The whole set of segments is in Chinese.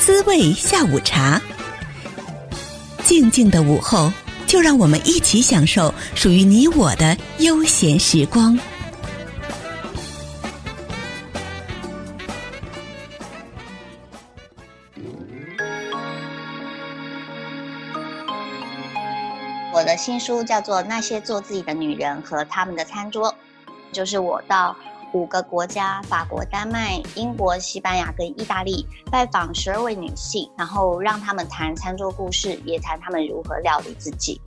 滋味下午茶。静静的午后，就让我们一起享受属于你我的悠闲时光。我的新书叫做《那些做自己的女人和她们的餐桌》，就是我到五个国家：法国、丹麦、英国、西班牙跟意大利，拜访十二位女性，然后让她们谈餐桌故事，也谈她们如何料理自己。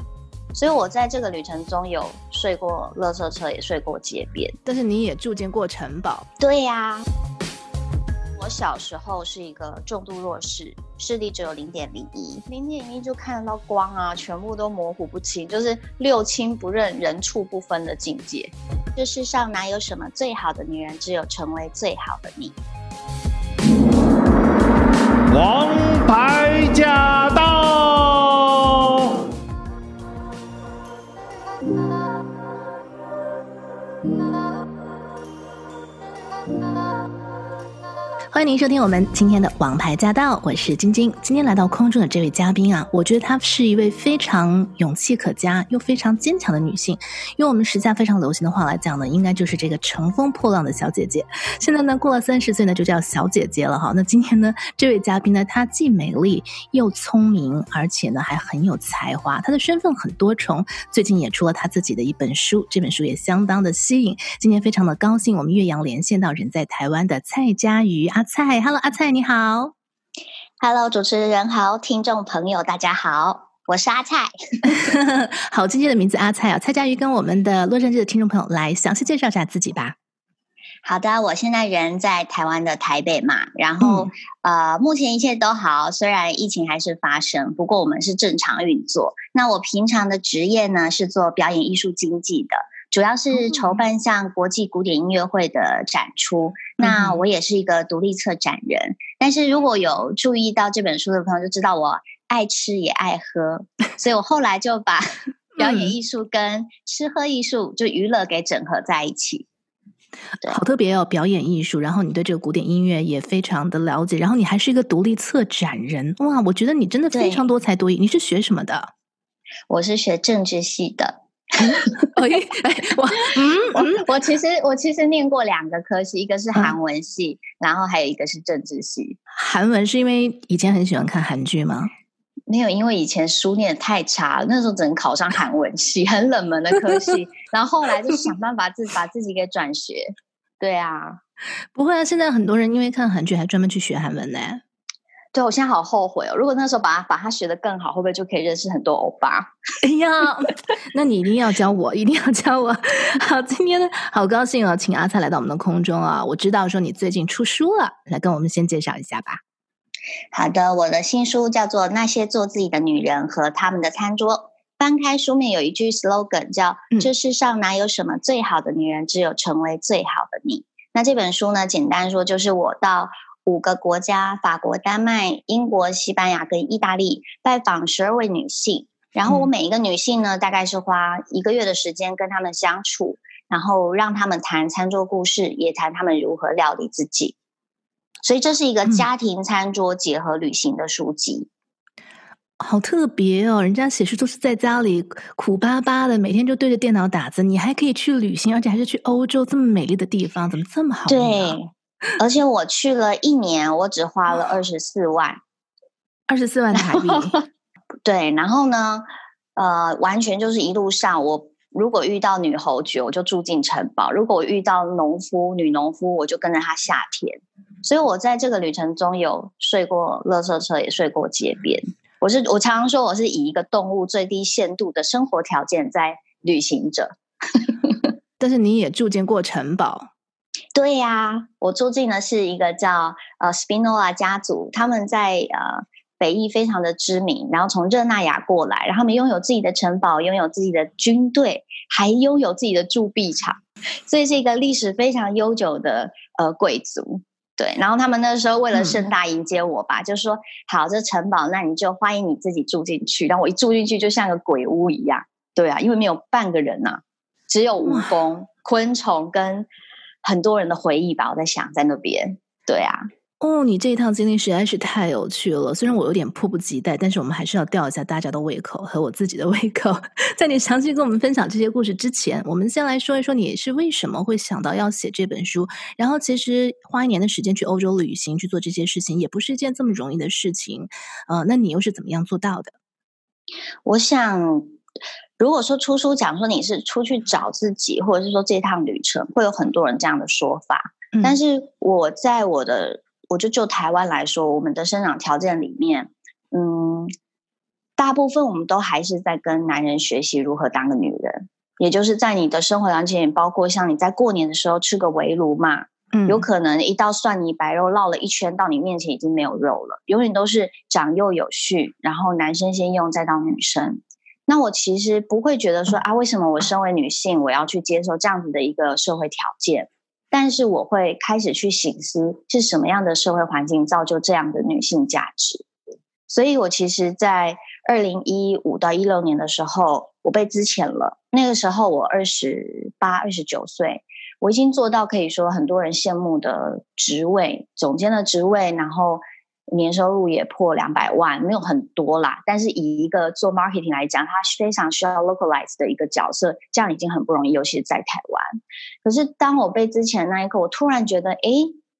所以我在这个旅程中有睡过垃圾车，也睡过街边。但是你也住进过城堡。对呀。我小时候是一个重度弱视，视力只有零点零一，零点一就看得到光啊，全部都模糊不清，就是六亲不认、人畜不分的境界。这世上哪有什么最好的女人，只有成为最好的你。王牌驾到！欢迎您收听我们今天的《王牌驾到》，我是晶晶。今天来到空中的这位嘉宾啊，我觉得她是一位非常勇气可嘉又非常坚强的女性。用我们时下非常流行的话来讲呢，应该就是这个乘风破浪的小姐姐。现在呢，过了三十岁呢，就叫小姐姐了哈。那今天呢，这位嘉宾呢，她既美丽又聪明，而且呢还很有才华。她的身份很多重，最近也出了她自己的一本书，这本书也相当的吸引。今天非常的高兴，我们岳阳连线到人在台湾的蔡佳瑜啊啊。蔡，Hello，阿蔡，你好。Hello，主持人好，听众朋友大家好，我是阿蔡。好，今天的名字阿蔡啊，蔡佳瑜跟我们的洛杉矶的听众朋友来详细介绍一下自己吧。好的，我现在人在台湾的台北嘛，然后、嗯、呃，目前一切都好，虽然疫情还是发生，不过我们是正常运作。那我平常的职业呢，是做表演艺术经济的。主要是筹办像国际古典音乐会的展出，嗯、那我也是一个独立策展人。但是如果有注意到这本书的朋友就知道我爱吃也爱喝，所以我后来就把 表演艺术跟吃喝艺术就娱乐给整合在一起。好特别哦，表演艺术，然后你对这个古典音乐也非常的了解，然后你还是一个独立策展人，哇，我觉得你真的非常多才多艺。你是学什么的？我是学政治系的。哎哎，我嗯我我其实我其实念过两个科系，一个是韩文系，嗯，然后还有一个是政治系。韩文是因为以前很喜欢看韩剧吗？没有，因为以前书念得太差了，那时候只能考上韩文系，很冷门的科系。然后后来就想办法自把自己给转学。对啊，不会啊，现在很多人因为看韩剧还专门去学韩文呢。对，我现在好后悔哦！如果那时候把他把他学得更好，会不会就可以认识很多欧巴？哎呀，那你一定要教我，一定要教我。好，今天呢，好高兴哦，请阿蔡来到我们的空中啊！我知道说你最近出书了，来跟我们先介绍一下吧。好的，我的新书叫做《那些做自己的女人和她们的餐桌》。翻开书面有一句 slogan 叫、嗯“这世上哪有什么最好的女人，只有成为最好的你”。那这本书呢，简单说就是我到。五个国家：法国、丹麦、英国、西班牙跟意大利，拜访十二位女性。然后我每一个女性呢，大概是花一个月的时间跟她们相处，然后让她们谈餐桌故事，也谈她们如何料理自己。所以这是一个家庭餐桌结合旅行的书籍。嗯，好特别哦！人家写书都是在家里苦巴巴的，每天就对着电脑打字，你还可以去旅行，而且还是去欧洲这么美丽的地方，怎么这么好？对。而且我去了一年，我只花了二十四万，二十四万台币。对，然后呢，呃，完全就是一路上，我如果遇到女侯爵，我就住进城堡；如果我遇到农夫、女农夫，我就跟着他下田。所以我在这个旅程中有睡过垃圾车，也睡过街边。我是我常常说，我是以一个动物最低限度的生活条件在旅行着。但是你也住进过城堡。对呀、啊，我住进的是一个叫呃 Spinola 家族，他们在呃北意非常的知名，然后从热那亚过来，然后他们拥有自己的城堡，拥有自己的军队，还拥有自己的铸币厂，所以是一个历史非常悠久的呃贵族。对，然后他们那时候为了盛大迎接我吧，嗯、就说好，这城堡那你就欢迎你自己住进去。然后我一住进去就像个鬼屋一样，对啊，因为没有半个人呐、啊，只有蜈蚣、昆虫跟。很多人的回忆吧，我在想，在那边，对啊，哦，你这一趟经历实在是太有趣了。虽然我有点迫不及待，但是我们还是要吊一下大家的胃口和我自己的胃口。在你详细跟我们分享这些故事之前，我们先来说一说你是为什么会想到要写这本书。然后，其实花一年的时间去欧洲旅行去做这些事情，也不是一件这么容易的事情。呃，那你又是怎么样做到的？我想，如果说出书讲说你是出去找自己，或者是说这趟旅程，会有很多人这样的说法。嗯、但是我在我的我就就台湾来说，我们的生长条件里面，嗯，大部分我们都还是在跟男人学习如何当个女人，也就是在你的生活当中，也包括像你在过年的时候吃个围炉嘛，嗯，有可能一道蒜泥白肉绕了一圈到你面前已经没有肉了，永远都是长幼有序，然后男生先用再到女生。那我其实不会觉得说啊，为什么我身为女性，我要去接受这样子的一个社会条件？但是我会开始去省思，是什么样的社会环境造就这样的女性价值。所以我其实，在二零一五到一六年的时候，我被资遣了。那个时候我二十八、二十九岁，我已经做到可以说很多人羡慕的职位，总监的职位，然后。年收入也破两百万，没有很多啦。但是以一个做 marketing 来讲，它非常需要 localize 的一个角色，这样已经很不容易，尤其是在台湾。可是当我被之前那一刻，我突然觉得，哎，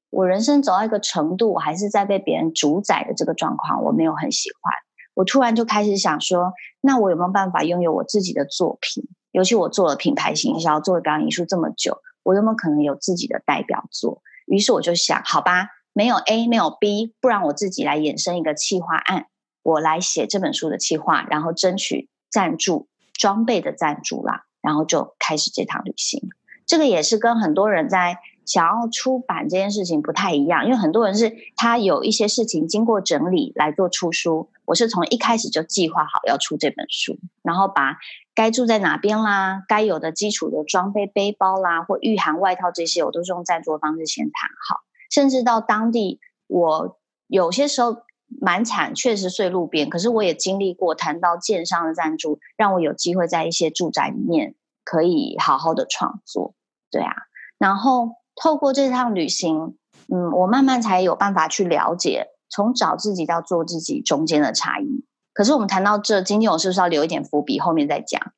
我人生走到一个程度，我还是在被别人主宰的这个状况，我没有很喜欢。我突然就开始想说，那我有没有办法拥有我自己的作品？尤其我做了品牌行销，做了表演艺术这么久，我有没有可能有自己的代表作？于是我就想，好吧。没有 A，没有 B，不然我自己来衍生一个企划案，我来写这本书的企划，然后争取赞助装备的赞助啦，然后就开始这趟旅行。这个也是跟很多人在想要出版这件事情不太一样，因为很多人是他有一些事情经过整理来做出书，我是从一开始就计划好要出这本书，然后把该住在哪边啦，该有的基础的装备背包啦或御寒外套这些，我都是用赞助的方式先谈好。甚至到当地，我有些时候蛮惨，确实睡路边。可是我也经历过谈到建商的赞助，让我有机会在一些住宅里面可以好好的创作。对啊，然后透过这趟旅行，嗯，我慢慢才有办法去了解从找自己到做自己中间的差异。可是我们谈到这，今天我是不是要留一点伏笔，后面再讲？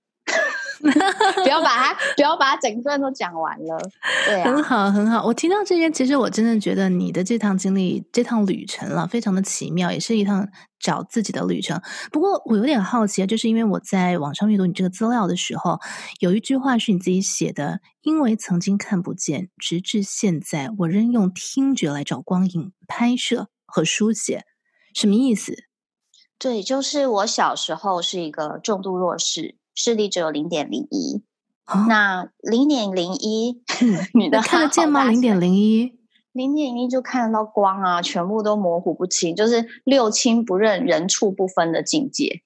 不要把它，不要把它整段都讲完了。对，很好，很好。我听到这些，其实我真的觉得你的这趟经历、这趟旅程了，非常的奇妙，也是一趟找自己的旅程。不过我有点好奇啊，就是因为我在网上阅读你这个资料的时候，有一句话是你自己写的：“因为曾经看不见，直至现在，我仍用听觉来找光影、拍摄和书写。”什么意思？对，就是我小时候是一个重度弱视。视力只有零点零一，那零点零一，你的看得见吗？零点零一，零点零一就看得到光啊，全部都模糊不清，就是六亲不认、人畜不分的境界。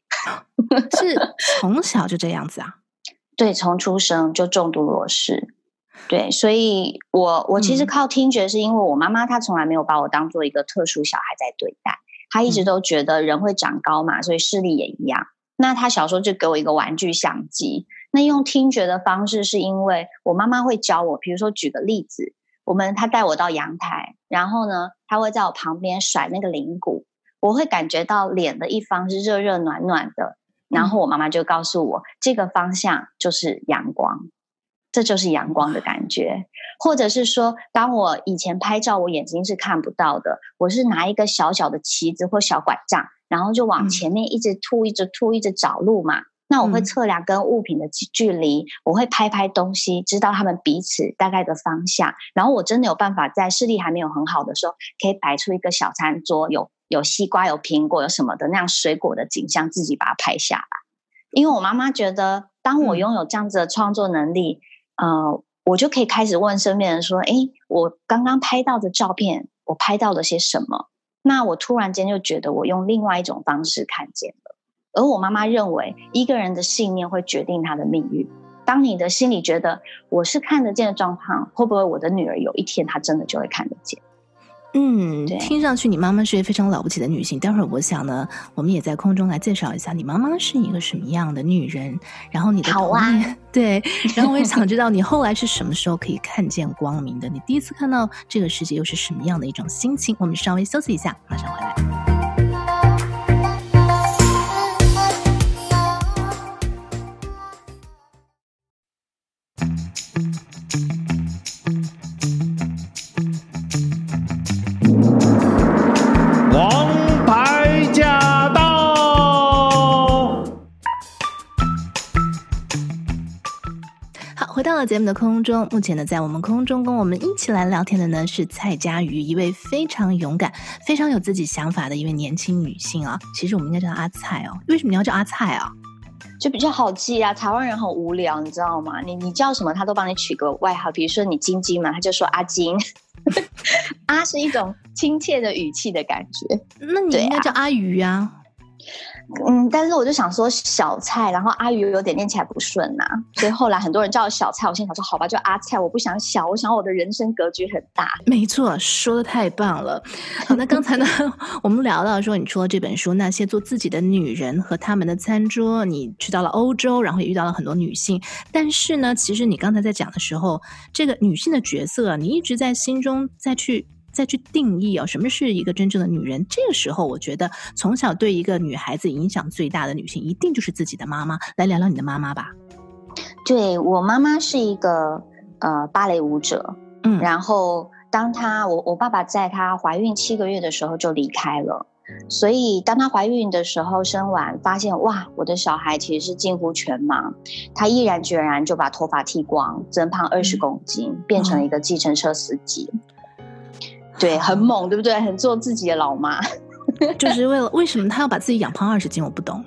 是 从小就这样子啊？对，从出生就重度弱视。对，所以我我其实靠听觉，是因为我妈妈她从来没有把我当做一个特殊小孩在对待，她一直都觉得人会长高嘛，所以视力也一样。那他小时候就给我一个玩具相机，那用听觉的方式是因为我妈妈会教我，比如说举个例子，我们他带我到阳台，然后呢，他会在我旁边甩那个铃鼓，我会感觉到脸的一方是热热暖暖的，然后我妈妈就告诉我，这个方向就是阳光，这就是阳光的感觉，或者是说，当我以前拍照，我眼睛是看不到的，我是拿一个小小的旗子或小拐杖。然后就往前面一直吐，一直吐，一直找路嘛。那我会测量跟物品的距离，我会拍拍东西，知道他们彼此大概的方向。然后我真的有办法在视力还没有很好的时候，可以摆出一个小餐桌，有有西瓜，有苹果，有什么的那样水果的景象，自己把它拍下来。因为我妈妈觉得，当我拥有这样子的创作能力，呃，我就可以开始问身边人说：“哎，我刚刚拍到的照片，我拍到了些什么？”那我突然间就觉得，我用另外一种方式看见了。而我妈妈认为，一个人的信念会决定他的命运。当你的心里觉得我是看得见的状况，会不会我的女儿有一天她真的就会看得见？嗯，听上去你妈妈是一个非常了不起的女性。待会儿我想呢，我们也在空中来介绍一下你妈妈是一个什么样的女人。然后你的童年，啊、对，然后我也想知道你后来是什么时候可以看见光明的？你第一次看到这个世界又是什么样的一种心情？我们稍微休息一下，马上回来。节目的空中，目前呢，在我们空中跟我们一起来聊天的呢是蔡佳瑜，一位非常勇敢、非常有自己想法的一位年轻女性啊。其实我们应该叫她阿蔡哦。为什么你要叫阿蔡啊？就比较好记啊。台湾人很无聊，你知道吗？你你叫什么，他都帮你取个外号。比如说你晶晶嘛，他就说阿晶。阿是一种亲切的语气的感觉。那你应该叫阿瑜啊。嗯，但是我就想说小蔡，然后阿瑜有点念起来不顺呐、啊，所以后来很多人叫我小蔡，我心想说好吧，就阿蔡，我不想小，我想我的人生格局很大。没错，说得太棒了。好，那刚才呢，我们聊到说，你出了这本书，那些做自己的女人和他们的餐桌，你去到了欧洲，然后也遇到了很多女性，但是呢，其实你刚才在讲的时候，这个女性的角色，你一直在心中再去。再去定义哦，什么是一个真正的女人？这个时候，我觉得从小对一个女孩子影响最大的女性，一定就是自己的妈妈。来聊聊你的妈妈吧。对，我妈妈是一个呃芭蕾舞者，嗯，然后当她我我爸爸在她怀孕七个月的时候就离开了，所以当她怀孕的时候生完，发现哇，我的小孩其实是近乎全盲，她毅然决然就把头发剃光，增胖二十公斤，嗯，变成了一个计程车司机。嗯对，很猛，对不对？很做自己的老妈，就是为了为什么她要把自己养胖二十斤？我不懂。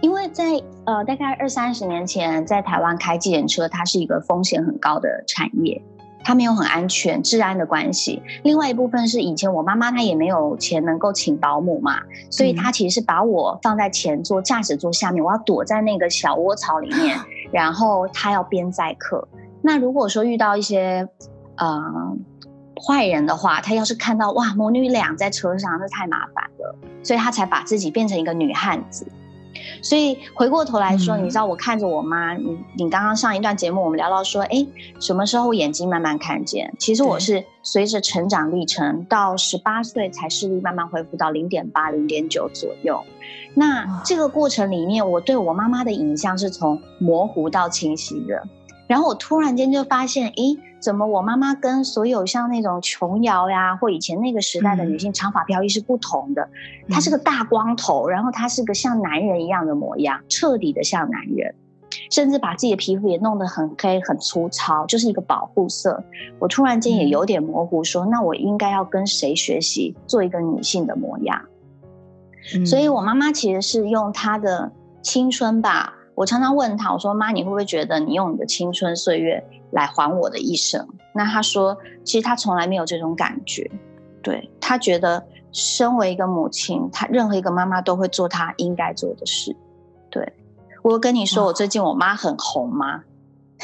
因为在呃，大概二三十年前，在台湾开计程车，它是一个风险很高的产业，它没有很安全，治安的关系。另外一部分是以前我妈妈她也没有钱能够请保姆嘛，所以她其实是把我放在前座驾驶座下面，我要躲在那个小窝槽里面，然后她要边载客。那如果说遇到一些呃。坏人的话，他要是看到哇母女俩在车上，那太麻烦了，所以他才把自己变成一个女汉子。所以回过头来说，嗯、你知道我看着我妈，你你刚刚上一段节目我们聊到说，哎，什么时候眼睛慢慢看见？其实我是随着成长历程，到十八岁才视力慢慢恢复到零点八、零点九左右。那这个过程里面，我对我妈妈的影像是从模糊到清晰的。然后我突然间就发现，诶，怎么我妈妈跟所有像那种琼瑶呀，或以前那个时代的女性长发飘逸是不同的？嗯、她是个大光头，然后她是个像男人一样的模样，彻底的像男人，甚至把自己的皮肤也弄得很黑很粗糙，就是一个保护色。我突然间也有点模糊说，说、嗯、那我应该要跟谁学习做一个女性的模样？嗯、所以我妈妈其实是用她的青春吧。我常常问他，我说：“妈，你会不会觉得你用你的青春岁月来还我的一生？”那他说：“其实他从来没有这种感觉。对，他觉得身为一个母亲，他任何一个妈妈都会做她应该做的事。”对，我跟你说，我最近我妈很红吗？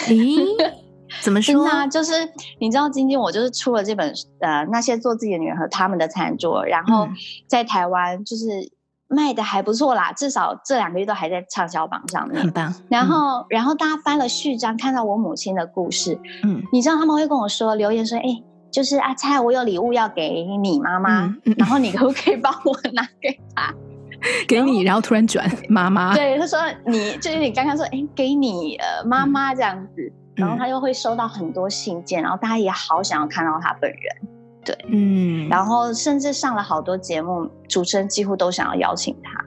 咦，怎么说呢？就是你知道，晶晶我就是出了这本呃那些做自己的女人和他们的餐桌，然后在台湾就是。卖的还不错啦，至少这两个月都还在畅销榜上面，很棒。然后，嗯、然后大家翻了序章，看到我母亲的故事，嗯，你知道他们会跟我说留言说，哎，就是阿蔡，我有礼物要给你妈妈，嗯嗯、然后你可不可以帮我拿给她？给你，然后突然转 妈妈，对，他说你就是你刚刚说，哎，给你呃妈妈这样子，嗯、然后他又会收到很多信件，然后大家也好想要看到他本人。对，嗯，然后甚至上了好多节目，主持人几乎都想要邀请他。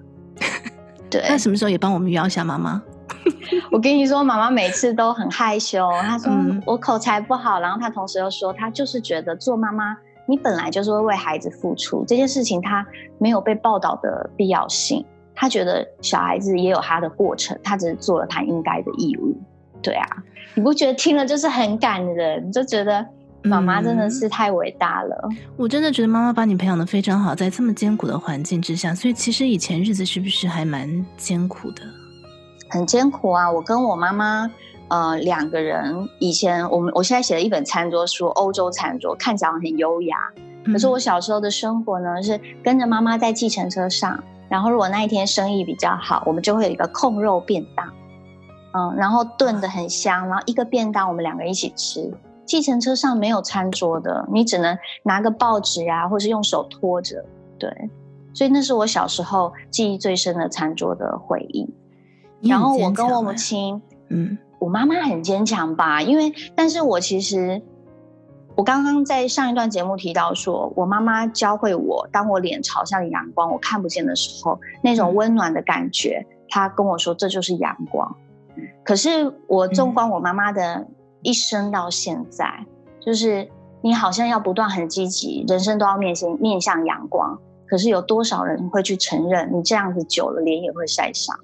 对，那什么时候也帮我们邀一下妈妈？我跟你说，妈妈每次都很害羞，她说我口才不好，然后她同时又说，她就是觉得做妈妈，你本来就是会为孩子付出这件事情，她没有被报道的必要性。她觉得小孩子也有他的过程，她只是做了她应该的义务。对啊，你不觉得听了就是很感人？你就觉得。妈妈真的是太伟大了，嗯，我真的觉得妈妈把你培养的非常好，在这么艰苦的环境之下，所以其实以前日子是不是还蛮艰苦的？很艰苦啊！我跟我妈妈，呃，两个人以前我们我现在写了一本餐桌书，欧洲餐桌，看起来很优雅，可是我小时候的生活呢，是跟着妈妈在计程车上，然后如果那一天生意比较好，我们就会有一个控肉便当，嗯，然后炖的很香，然后一个便当我们两个人一起吃。计程车上没有餐桌的，你只能拿个报纸啊，或是用手托着。对，所以那是我小时候记忆最深的餐桌的回忆。然后我跟我母亲，嗯，我妈妈很坚强吧，因为，但是我其实。我刚刚在上一段节目提到说，我妈妈教会我，当我脸朝向阳光，我看不见的时候，那种温暖的感觉，她跟我说这就是阳光。可是我纵观我妈妈的一生到现在，就是你好像要不断很积极，人生都要面向面向阳光。可是有多少人会去承认，你这样子久了脸也会晒伤？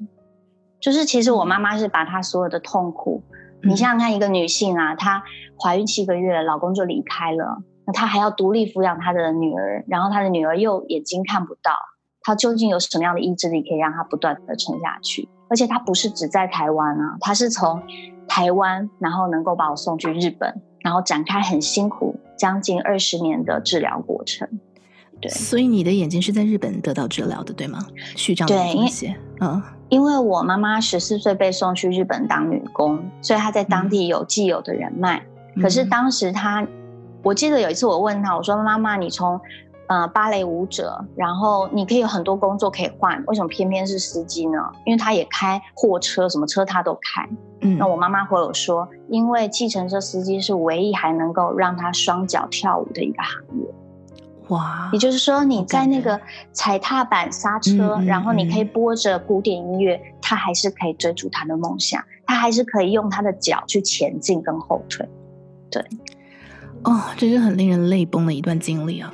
就是其实我妈妈是把她所有的痛苦。你想想看，一个女性啊，她怀孕七个月，老公就离开了，那她还要独立抚养她的女儿，然后她的女儿又眼睛看不到，她究竟有什么样的意志力可以让她不断的撑下去？而且她不是只在台湾啊，她是从台湾，然后能够把我送去日本，然后展开很辛苦将近二十年的治疗过程。对，所以你的眼睛是在日本得到治疗的，对吗？序章的东西，嗯。因为我妈妈十四岁被送去日本当女工，所以她在当地有既有的人脉。嗯、可是当时她，我记得有一次我问她，我说：“妈妈，你从呃芭蕾舞者，然后你可以有很多工作可以换，为什么偏偏是司机呢？”因为他也开货车，什么车他都开。嗯，那我妈妈会有说：“因为计程车司机是唯一还能够让他双脚跳舞的一个行业。”哇！也就是说，你在那个踩踏板刹车，然后你可以播着古典音乐，他还是可以追逐他的梦想，他还是可以用他的脚去前进跟后退。对，哦，这是很令人泪崩的一段经历啊。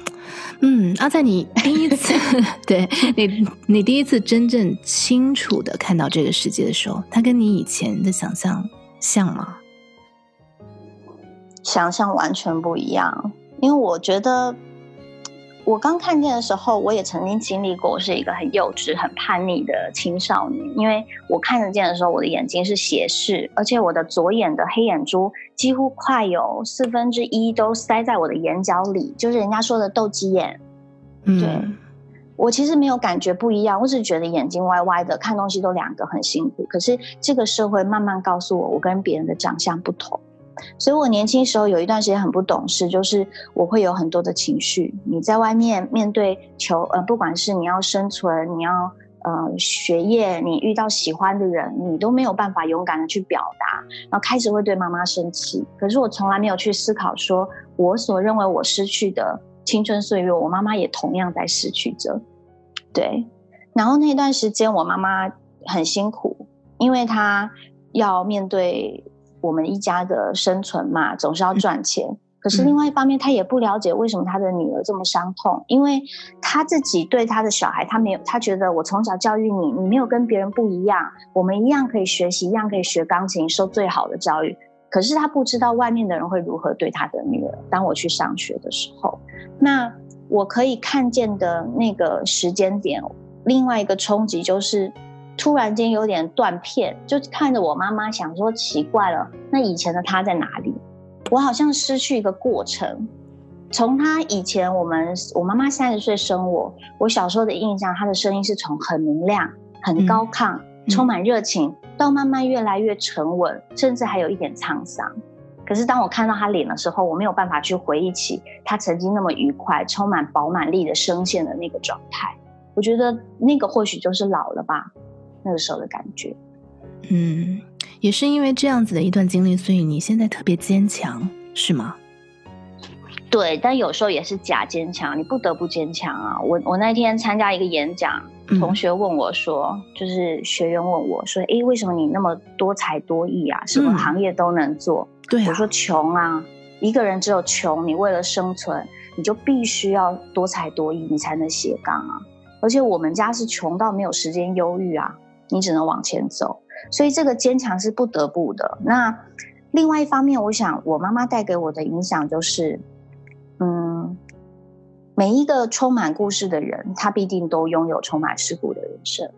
嗯，阿、啊、在你 第一次 对你，你第一次真正清楚的看到这个世界的时候，他跟你以前的想象像吗？想象完全不一样，因为我觉得。我刚看见的时候，我也曾经经历过，是一个很幼稚、很叛逆的青少年。因为我看得见的时候，我的眼睛是斜视，而且我的左眼的黑眼珠几乎快有四分之一都塞在我的眼角里，就是人家说的斗鸡眼。对，嗯，我其实没有感觉不一样，我只是觉得眼睛歪歪的，看东西都两个很辛苦。可是这个社会慢慢告诉我，我跟别人的长相不同。所以我年轻时候有一段时间很不懂事，就是我会有很多的情绪。你在外面面对求呃，不管是你要生存，你要呃学业，你遇到喜欢的人，你都没有办法勇敢的去表达，然后开始会对妈妈生气。可是我从来没有去思考，说我所认为我失去的青春岁月，我妈妈也同样在失去着。对，然后那段时间我妈妈很辛苦，因为她要面对。我们一家的生存嘛，总是要赚钱。可是另外一方面，他也不了解为什么他的女儿这么伤痛，因为他自己对他的小孩，他没有，他觉得我从小教育你，你没有跟别人不一样，我们一样可以学习，一样可以学钢琴，受最好的教育。可是他不知道外面的人会如何对他的女儿。当我去上学的时候，那我可以看见的那个时间点，另外一个冲击就是。突然间有点断片，就看着我妈妈，想说奇怪了，那以前的她在哪里？我好像失去一个过程。从她以前，我们我妈妈三十岁生我，我小时候的印象，她的声音是从很明亮、很高亢、充满热情，到慢慢越来越沉稳，甚至还有一点沧桑。可是当我看到她脸的时候，我没有办法去回忆起她曾经那么愉快、充满饱满力的声线的那个状态。我觉得那个或许就是老了吧。那个时候的感觉，嗯，也是因为这样子的一段经历，所以你现在特别坚强，是吗？对，但有时候也是假坚强，你不得不坚强啊。我我那天参加一个演讲，同学问我说，嗯、就是学员问我说，诶，为什么你那么多才多艺啊？什么行业都能做？嗯、对、啊，我说穷啊，一个人只有穷，你为了生存，你就必须要多才多艺，你才能斜杠啊。而且我们家是穷到没有时间忧郁啊。你只能往前走，所以这个坚强是不得不的。那另外一方面，我想我妈妈带给我的影响就是，嗯，每一个充满故事的人，他必定都拥有充满事故的人生。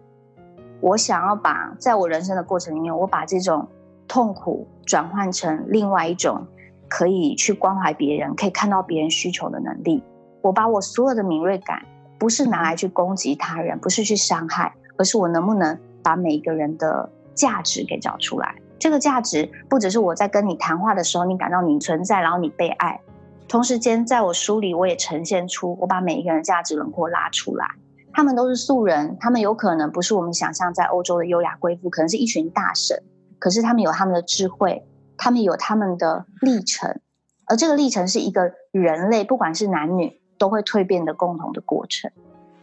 我想要把在我人生的过程里面，我把这种痛苦转换成另外一种可以去关怀别人、可以看到别人需求的能力。我把我所有的敏锐感，不是拿来去攻击他人，不是去伤害，而是我能不能把每一个人的价值给找出来。这个价值不只是我在跟你谈话的时候，你感到你存在，然后你被爱。同时间，在我书里，我也呈现出我把每一个人价值轮廓拉出来。他们都是素人，他们有可能不是我们想象在欧洲的优雅贵妇，可能是一群大神。可是他们有他们的智慧，他们有他们的历程，而这个历程是一个人类，不管是男女，都会蜕变的共同的过程。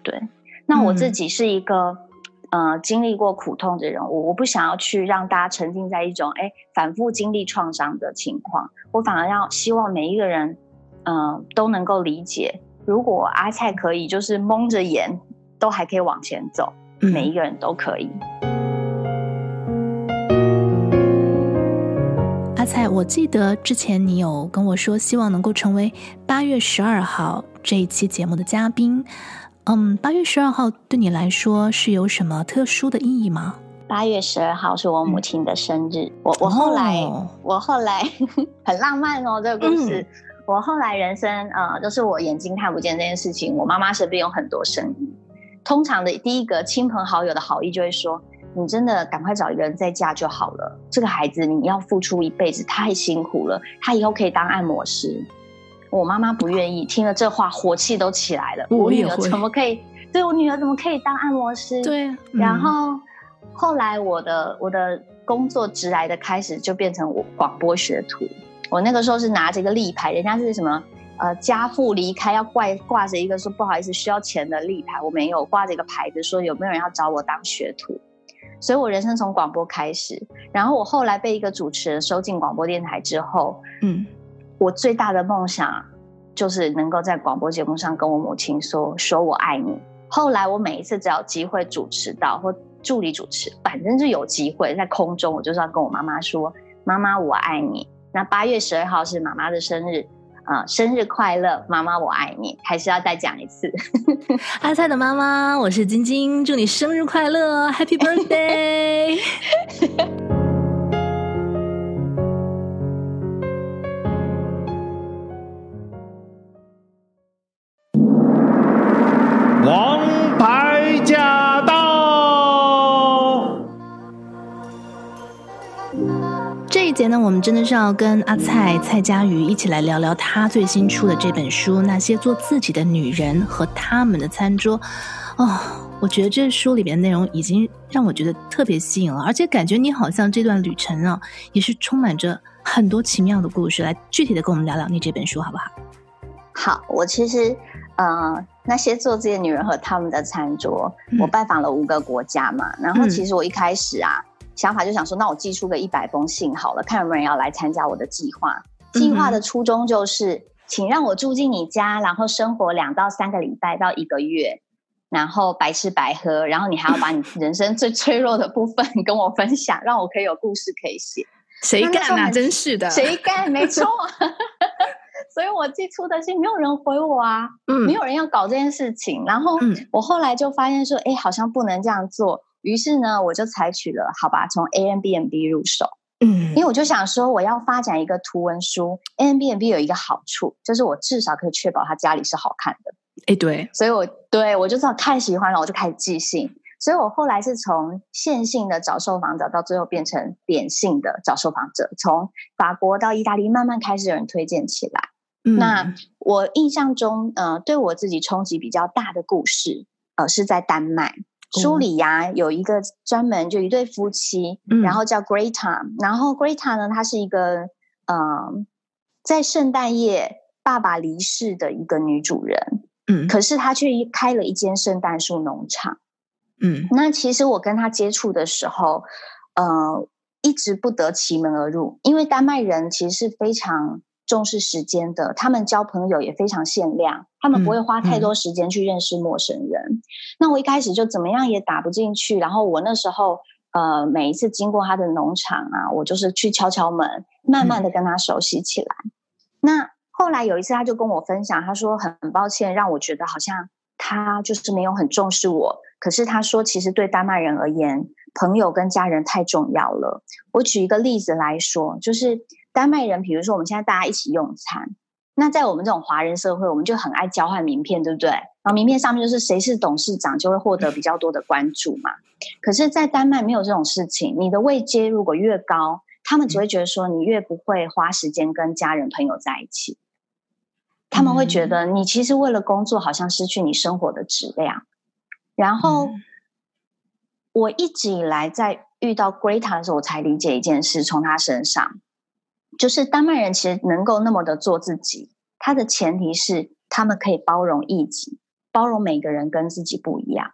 对，那我自己是一个。嗯呃，经历过苦痛的人，我我不想要去让大家沉浸在一种哎反复经历创伤的情况，我反而要希望每一个人，嗯、呃，都能够理解，如果阿菜可以，就是蒙着眼都还可以往前走，嗯、每一个人都可以。阿蔡，我记得之前你有跟我说，希望能够成为八月十二号这一期节目的嘉宾。嗯，八月十二号对你来说是有什么特殊的意义吗？八月十二号是我母亲的生日，嗯、我我后来、哦、我后来 很浪漫哦，这个故事。嗯、我后来人生啊、呃，就是我眼睛看不见这件事情。我妈妈身边有很多声音，通常的第一个亲朋好友的好意就会说：“你真的赶快找一个人再嫁就好了，这个孩子你要付出一辈子，太辛苦了，他以后可以当按摩师。”我妈妈不愿意，听了这话，火气都起来了。我女儿怎么可以？对，我女儿怎么可以当按摩师？对。嗯、然后后来我的我的工作直来的开始就变成我广播学徒。我那个时候是拿着一个立牌，人家是什么呃家父离开要挂挂着一个说不好意思需要钱的立牌，我没有挂着一个牌子说有没有人要找我当学徒。所以我人生从广播开始，然后我后来被一个主持人收进广播电台之后，嗯。我最大的梦想就是能够在广播节目上跟我母亲说说我爱你。后来我每一次只要机会主持到或助理主持，反正就有机会在空中，我就是要跟我妈妈说：“妈妈，我爱你。”那八月十二号是妈妈的生日啊，生日快乐，妈妈我爱你，还是要再讲一次。阿菜的妈妈，我是晶晶，祝你生日快乐，Happy Birthday！节呢，我们真的是要跟阿蔡蔡佳瑜一起来聊聊他最新出的这本书《那些做自己的女人和她们的餐桌》哦，我觉得这书里面的内容已经让我觉得特别吸引了，而且感觉你好像这段旅程啊，也是充满着很多奇妙的故事。来，具体的跟我们聊聊你这本书好不好？好，我其实呃，那些做自己的女人和她们的餐桌，嗯、我拜访了五个国家嘛，然后其实我一开始啊。嗯想法就想说，那我寄出个一百封信好了，看有没有人要来参加我的计划。计划的初衷就是，嗯、请让我住进你家，然后生活两到三个礼拜到一个月，然后白吃白喝，然后你还要把你人生最脆弱的部分 跟我分享，让我可以有故事可以写。谁干啊？真是的，谁干？没错。所以我寄出的信没有人回我啊，嗯，没有人要搞这件事情。然后我后来就发现说，哎，好像不能这样做。于是呢，我就采取了好吧，从 Airbnb 入手。嗯，因为我就想说，我要发展一个图文书。Airbnb 有一个好处，就是我至少可以确保他家里是好看的。哎，对，所以我对我就知道太喜欢了，我就开始寄信。所以我后来是从线性的找受访者，到最后变成点性的找受访者。从法国到意大利，慢慢开始有人推荐起来。嗯，那我印象中，呃，对我自己冲击比较大的故事，呃，是在丹麦。书里呀、啊、有一个专门就一对夫妻，嗯、然后叫 Greta，然后 Greta 呢，她是一个呃，在圣诞夜爸爸离世的一个女主人，嗯，可是她却开了一间圣诞树农场，嗯，那其实我跟她接触的时候，呃，一直不得其门而入，因为丹麦人其实是非常。重视时间的，他们交朋友也非常限量，他们不会花太多时间去认识陌生人。嗯嗯、那我一开始就怎么样也打不进去，然后我那时候呃，每一次经过他的农场啊，我就是去敲敲门，慢慢的跟他熟悉起来。嗯、那后来有一次，他就跟我分享，他说很抱歉，让我觉得好像他就是没有很重视我。可是他说，其实对丹麦人而言，朋友跟家人太重要了。我举一个例子来说，就是。丹麦人，比如说我们现在大家一起用餐，那在我们这种华人社会，我们就很爱交换名片，对不对？然后名片上面就是谁是董事长，就会获得比较多的关注嘛。可是，在丹麦没有这种事情。你的位阶如果越高，他们只会觉得说你越不会花时间跟家人朋友在一起。他们会觉得你其实为了工作，好像失去你生活的质量。然后，我一直以来在遇到 Greta 的时候，我才理解一件事，从他身上。就是丹麦人其实能够那么的做自己，他的前提是他们可以包容异己，包容每个人跟自己不一样。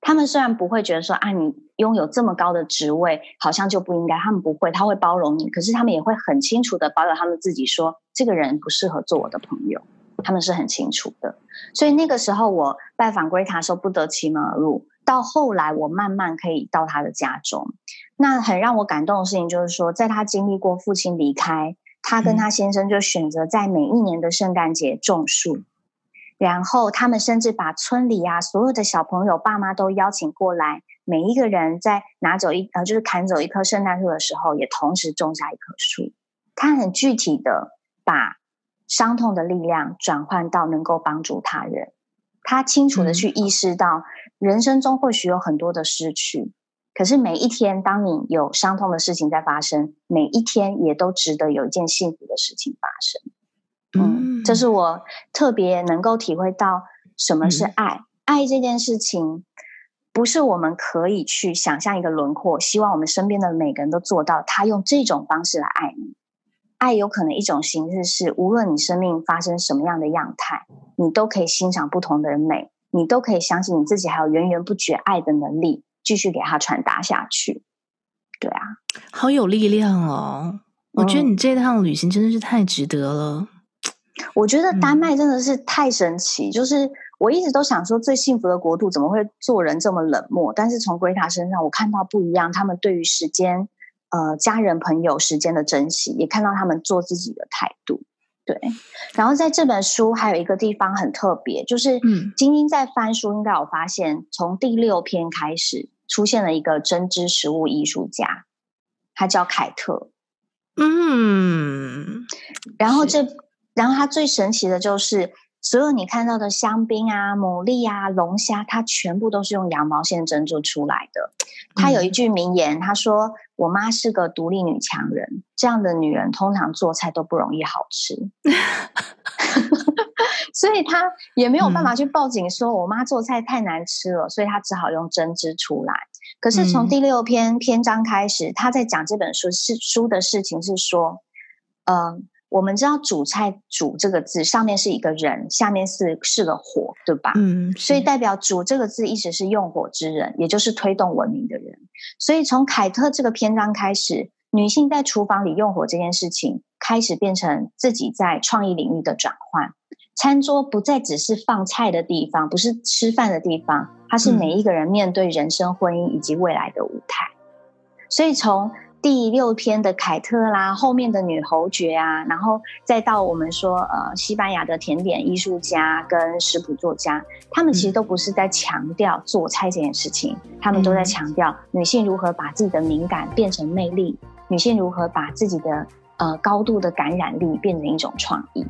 他们虽然不会觉得说啊，你拥有这么高的职位，好像就不应该，他们不会，他会包容你。可是他们也会很清楚的保有他们自己说，这个人不适合做我的朋友，他们是很清楚的。所以那个时候我拜访 Greta 的时候，不得其门而入。到后来，我慢慢可以到他的家中。那很让我感动的事情就是说，在他经历过父亲离开，他跟他先生就选择在每一年的圣诞节种树。嗯、然后他们甚至把村里啊所有的小朋友爸妈都邀请过来，每一个人在拿走一呃就是砍走一棵圣诞树的时候，也同时种下一棵树。他很具体的把伤痛的力量转换到能够帮助他人。他清楚的去意识到。人生中或许有很多的失去，可是每一天，当你有伤痛的事情在发生，每一天也都值得有一件幸福的事情发生。嗯，这是我特别能够体会到什么是爱。嗯、爱这件事情，不是我们可以去想象一个轮廓，希望我们身边的每个人都做到，他用这种方式来爱你。爱有可能一种形式是，无论你生命发生什么样的样态，你都可以欣赏不同的美。你都可以相信你自己还有源源不绝爱的能力，继续给他传达下去。对啊，好有力量哦！我觉得你这趟旅行真的是太值得了。我觉得丹麦真的是太神奇，嗯、就是我一直都想说，最幸福的国度怎么会做人这么冷漠？但是从 Greta 身上，我看到不一样，他们对于时间、呃，家人朋友时间的珍惜，也看到他们做自己的态度。对，然后在这本书还有一个地方很特别，就是嗯，晶晶在翻书应该有发现，从第六篇开始出现了一个针织食物艺术家，他叫凯特，嗯，然后这，然后他最神奇的就是。所有你看到的香槟啊、牡蛎啊、龙虾，它全部都是用羊毛线针做出来的。他有一句名言，他说：“我妈是个独立女强人，这样的女人通常做菜都不容易好吃。”所以她也没有办法去报警说我妈做菜太难吃了，所以她只好用针织出来。可是从第六篇篇章开始，她在讲这本书是书的事情是说，嗯、呃。我们知道“煮菜”“煮”这个字上面是一个人，下面是是个火，对吧？嗯，所以代表“煮”这个字意思是用火之人，也就是推动文明的人。所以从凯特这个篇章开始，女性在厨房里用火这件事情开始变成自己在创意领域的转换。餐桌不再只是放菜的地方，不是吃饭的地方，它是每一个人面对人生、婚姻以及未来的舞台。所以从第六篇的凯特啦，后面的女侯爵啊，然后再到我们说呃，西班牙的甜点艺术家跟食谱作家，他们其实都不是在强调做菜这件事情，嗯、他们都在强调女性如何把自己的敏感变成魅力，女性如何把自己的呃高度的感染力变成一种创意。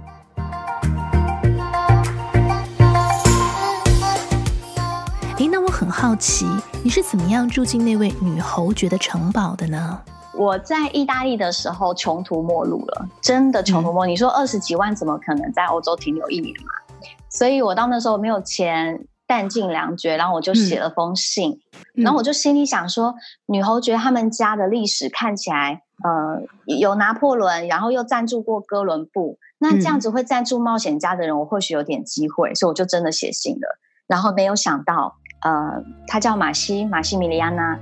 诶，那我很好奇，你是怎么样住进那位女侯爵的城堡的呢？我在意大利的时候穷途末路了，真的穷途末路。嗯、你说二十几万怎么可能在欧洲停留一年嘛？所以我到那时候没有钱，弹尽粮绝，然后我就写了封信，嗯、然后我就心里想说，女侯爵他们家的历史看起来，呃，有拿破仑，然后又赞助过哥伦布，那这样子会赞助冒险家的人，我或许有点机会，所以我就真的写信了。然后没有想到，呃，他叫马西马西米利亚娜，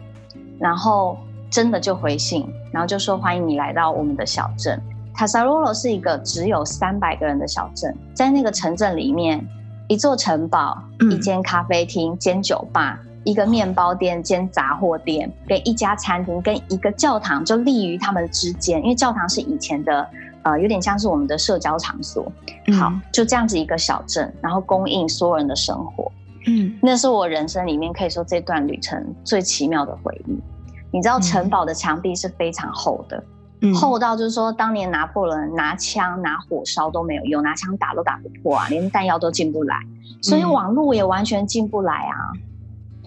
然后。真的就回信，然后就说欢迎你来到我们的小镇。塔萨罗罗是一个只有三百个人的小镇，在那个城镇里面，一座城堡、嗯、一间咖啡厅兼酒吧、一个面包店兼杂货店，跟一家餐厅跟一个教堂就立于他们之间。因为教堂是以前的，呃，有点像是我们的社交场所。好，就这样子一个小镇，然后供应所有人的生活。嗯，那是我人生里面可以说这段旅程最奇妙的回忆。你知道城堡的墙壁是非常厚的，嗯、厚到就是说，当年拿破仑拿枪拿火烧都没有用，拿枪打都打不破啊，连弹药都进不来，所以网络也完全进不来啊。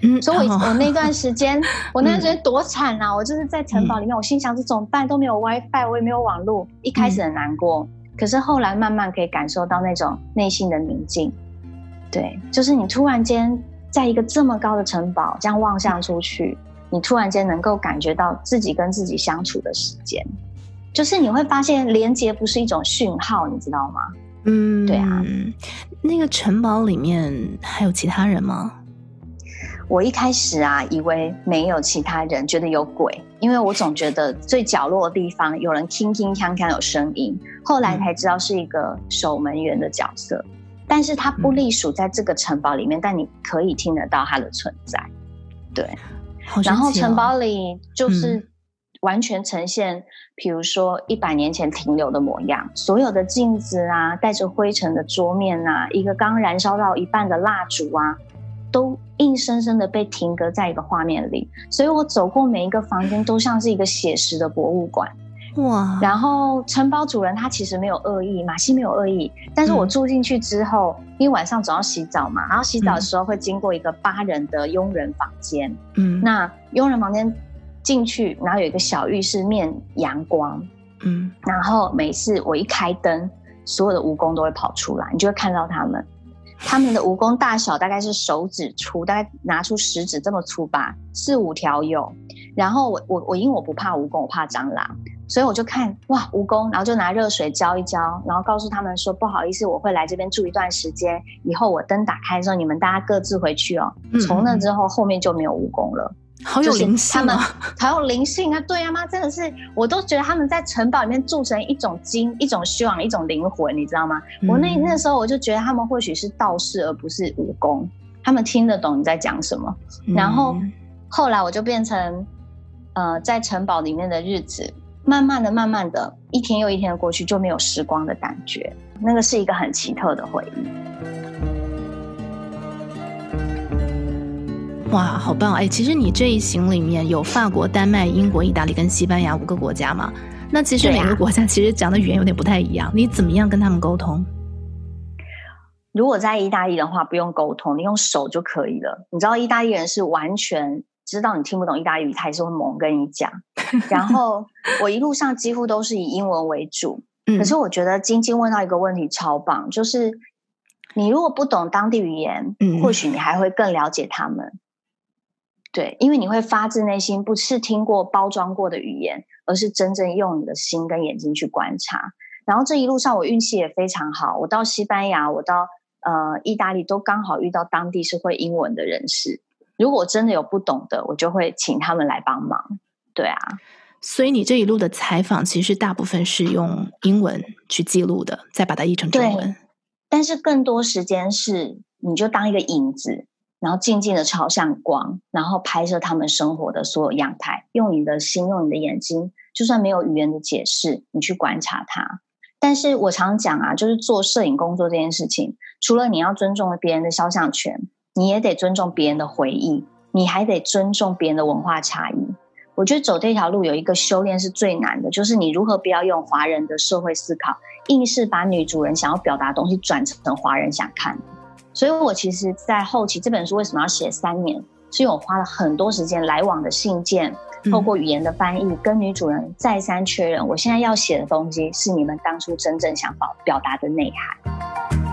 嗯，所以我我那段时间，我那段时间多惨啊！我就是在城堡里面，我心想这怎么办？都没有 WiFi，我也没有网络，一开始很难过，可是后来慢慢可以感受到那种内心的宁静。对，就是你突然间在一个这么高的城堡这样望向出去。你突然间能够感觉到自己跟自己相处的时间，就是你会发现连接不是一种讯号，你知道吗？嗯，对啊。那个城堡里面还有其他人吗？我一开始啊，以为没有其他人，觉得有鬼，因为我总觉得最角落的地方有人铿铿锵锵有声音。后来才知道是一个守门员的角色，但是他不隶属在这个城堡里面，嗯，但你可以听得到他的存在。对。哦、然后城堡里就是完全呈现，嗯、比如说一百年前停留的模样，所有的镜子啊，带着灰尘的桌面啊，一个刚燃烧到一半的蜡烛啊，都硬生生的被停格在一个画面里。所以我走过每一个房间，都像是一个写实的博物馆。哇！然后承包主人他其实没有恶意，马西没有恶意，但是我住进去之后，嗯、因为晚上总要洗澡嘛，然后洗澡的时候会经过一个八人的佣人房间，嗯，那佣人房间进去，然后有一个小浴室面阳光，嗯，然后每次我一开灯，所有的蜈蚣都会跑出来，你就会看到他们，他们的蜈蚣大小大概是手指粗，大概拿出食指这么粗吧，四五条有，然后我我我因为我不怕蜈蚣，我怕蟑螂。所以我就看哇蜈蚣，然后就拿热水浇一浇，然后告诉他们说不好意思，我会来这边住一段时间，以后我灯打开的时候，你们大家各自回去哦。嗯、从那之后，后面就没有蜈蚣了。好有灵性啊！好有灵性啊！对啊妈，真的是，我都觉得他们在城堡里面住成一种精、一种修养、一种灵魂，你知道吗？嗯、我那那时候我就觉得他们或许是道士，而不是蜈蚣，他们听得懂你在讲什么。嗯、然后后来我就变成呃，在城堡里面的日子。慢慢的、慢慢的，一天又一天的过去，就没有时光的感觉。那个是一个很奇特的回忆。哇，好棒！哎，其实你这一行里面有法国、丹麦、英国、意大利跟西班牙五个国家嘛？那其实每个国家其实讲的语言有点不太一样。你怎么样跟他们沟通？如果在意大利的话，不用沟通，你用手就可以了。你知道意大利人是完全。知道你听不懂意大利语，他还是会猛跟你讲。然后 我一路上几乎都是以英文为主。嗯、可是我觉得晶晶问到一个问题超棒，就是你如果不懂当地语言，嗯、或许你还会更了解他们。对，因为你会发自内心，不是听过包装过的语言，而是真正用你的心跟眼睛去观察。然后这一路上我运气也非常好，我到西班牙，我到呃意大利，都刚好遇到当地是会英文的人士。如果真的有不懂的，我就会请他们来帮忙。对啊，所以你这一路的采访，其实大部分是用英文去记录的，再把它译成中文。但是更多时间是，你就当一个影子，然后静静的朝向光，然后拍摄他们生活的所有样态，用你的心，用你的眼睛，就算没有语言的解释，你去观察它。但是我常讲啊，就是做摄影工作这件事情，除了你要尊重别人的肖像权。你也得尊重别人的回忆，你还得尊重别人的文化差异。我觉得走这条路有一个修炼是最难的，就是你如何不要用华人的社会思考，硬是把女主人想要表达的东西转成华人想看。所以我其实，在后期这本书为什么要写三年？是因为我花了很多时间来往的信件，透过语言的翻译，跟女主人再三确认，我现在要写的东西是你们当初真正想表表达的内涵。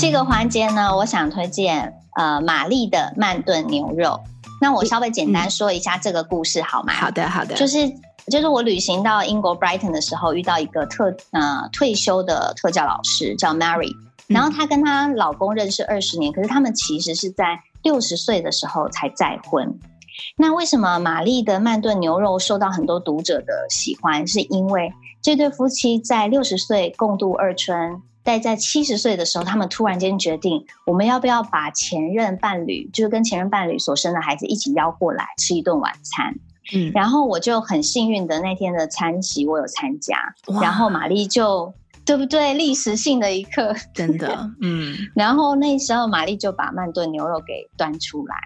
这个环节呢，我想推荐呃玛丽的慢炖牛肉。那我稍微简单说一下这个故事好吗？好的，好的。就是就是我旅行到英国 Brighton 的时候，遇到一个特呃退休的特教老师叫 Mary，然后她跟她老公认识二十年，可是他们其实是在六十岁的时候才再婚。那为什么玛丽的慢炖牛肉受到很多读者的喜欢？是因为这对夫妻在六十岁共度二春。在在七十岁的时候，他们突然间决定，我们要不要把前任伴侣，就是跟前任伴侣所生的孩子一起邀过来吃一顿晚餐？嗯，然后我就很幸运的那天的餐席我有参加，然后玛丽就对不对？历史性的一刻，真的，嗯。然后那时候玛丽就把慢炖牛肉给端出来。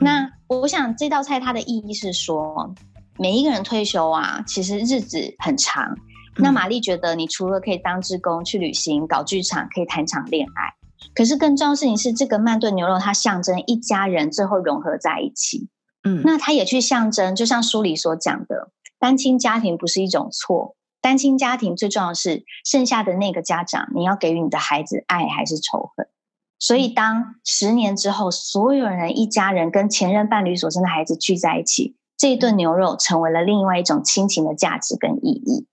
嗯、那我想这道菜它的意义是说，每一个人退休啊，其实日子很长。嗯、那玛丽觉得，你除了可以当志工去旅行、搞剧场，可以谈场恋爱，可是更重要的事情是，这个慢炖牛肉它象征一家人最后融合在一起。嗯，那它也去象征，就像书里所讲的，单亲家庭不是一种错，单亲家庭最重要的是剩下的那个家长，你要给予你的孩子爱还是仇恨？所以当十年之后，所有人一家人跟前任伴侣所生的孩子聚在一起，这一顿牛肉成为了另外一种亲情的价值跟意义。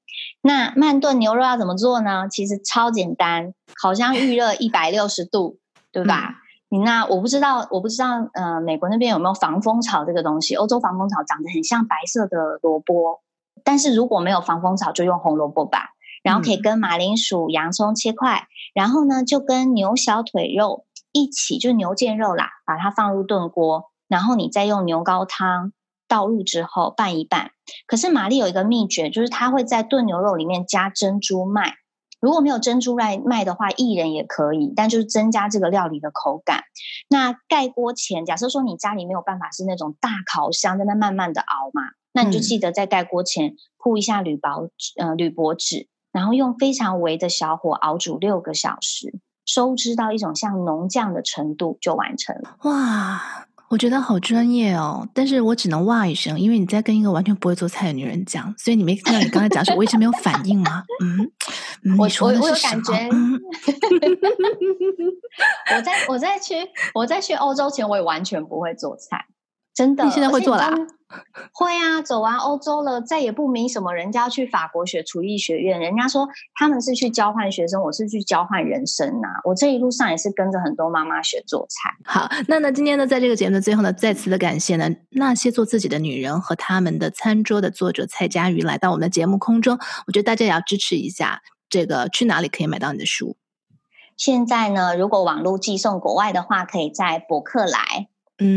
那慢炖牛肉要怎么做呢？其实超简单，烤箱预热一百六十度，对吧？嗯那我不知道，我不知道，呃，美国那边有没有防风草这个东西？欧洲防风草长得很像白色的萝卜，但是如果没有防风草，就用红萝卜吧。然后可以跟马铃薯、洋葱切块，然后呢，就跟牛小腿肉一起，就是牛腱肉啦，把它放入炖锅，然后你再用牛高汤倒入之后拌一拌。可是玛丽有一个秘诀，就是她会在炖牛肉里面加珍珠麦。如果没有珍珠麦麦的话，薏仁也可以，但就是增加这个料理的口感。那盖锅前，假设说你家里没有办法是那种大烤箱在那慢慢的熬嘛，那你就记得在盖锅前铺一下铝薄呃铝箔纸，然后用非常微的小火熬煮六个小时，收汁到一种像浓酱的程度就完成了。哇！我觉得好专业哦，但是我只能哇一声，因为你在跟一个完全不会做菜的女人讲，所以你没听到你刚才讲说我一直没有反应吗？嗯，嗯我我我有感觉。嗯、我在我在去我在去欧洲前，我也完全不会做菜。真的，你现在会做啦？会啊，走完欧洲了，再也不迷什么人家去法国学厨艺学院，人家说他们是去交换学生，我是去交换人生呐、啊。我这一路上也是跟着很多妈妈学做菜。好，那呢，今天呢，在这个节目的最后呢，再次的感谢呢，那些做自己的女人和他们的餐桌的作者蔡佳瑜来到我们的节目空中，我觉得大家也要支持一下。这个去哪里可以买到你的书？现在呢，如果网络寄送国外的话，可以在博客来。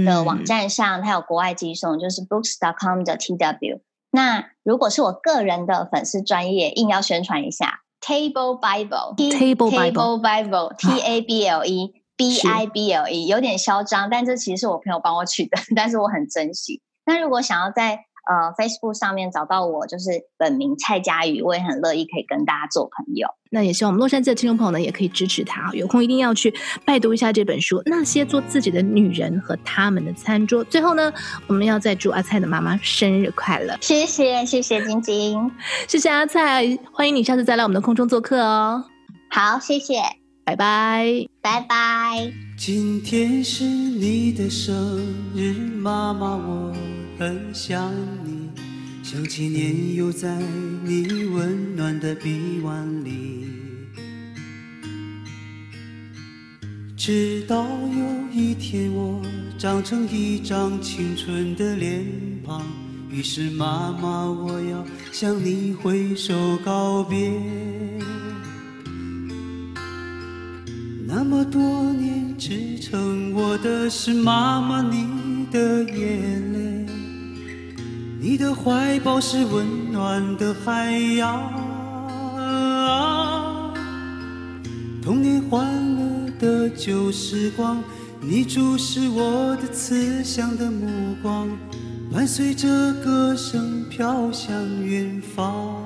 的网站上，它有国外寄送，就是 books.com 的 TW。那如果是我个人的粉丝专业，硬要宣传一下 Table Bible，Table Bible，T A B L E B I B L E，有点嚣张，但这其实是我朋友帮我取的，但是我很珍惜。那如果想要在呃，Facebook 上面找到我，就是本名蔡佳瑜，我也很乐意可以跟大家做朋友。那也希望我们洛杉矶的听众朋友呢，也可以支持他，有空一定要去拜读一下这本书《那些做自己的女人和他们的餐桌》。最后呢，我们要再祝阿蔡的妈妈生日快乐！谢谢，谢谢晶晶，谢谢阿蔡，欢迎你下次再来我们的空中做客哦。好，谢谢，拜拜，拜拜。今天是你的生日，妈妈我。很想你，想起年幼在你温暖的臂弯里。直到有一天我长成一张青春的脸庞，于是妈妈我要向你挥手告别。那么多年支撑我的是妈妈你的眼泪。你的怀抱是温暖的海洋，童年欢乐的旧时光，你注视我的慈祥的目光，伴随着歌声飘向远方。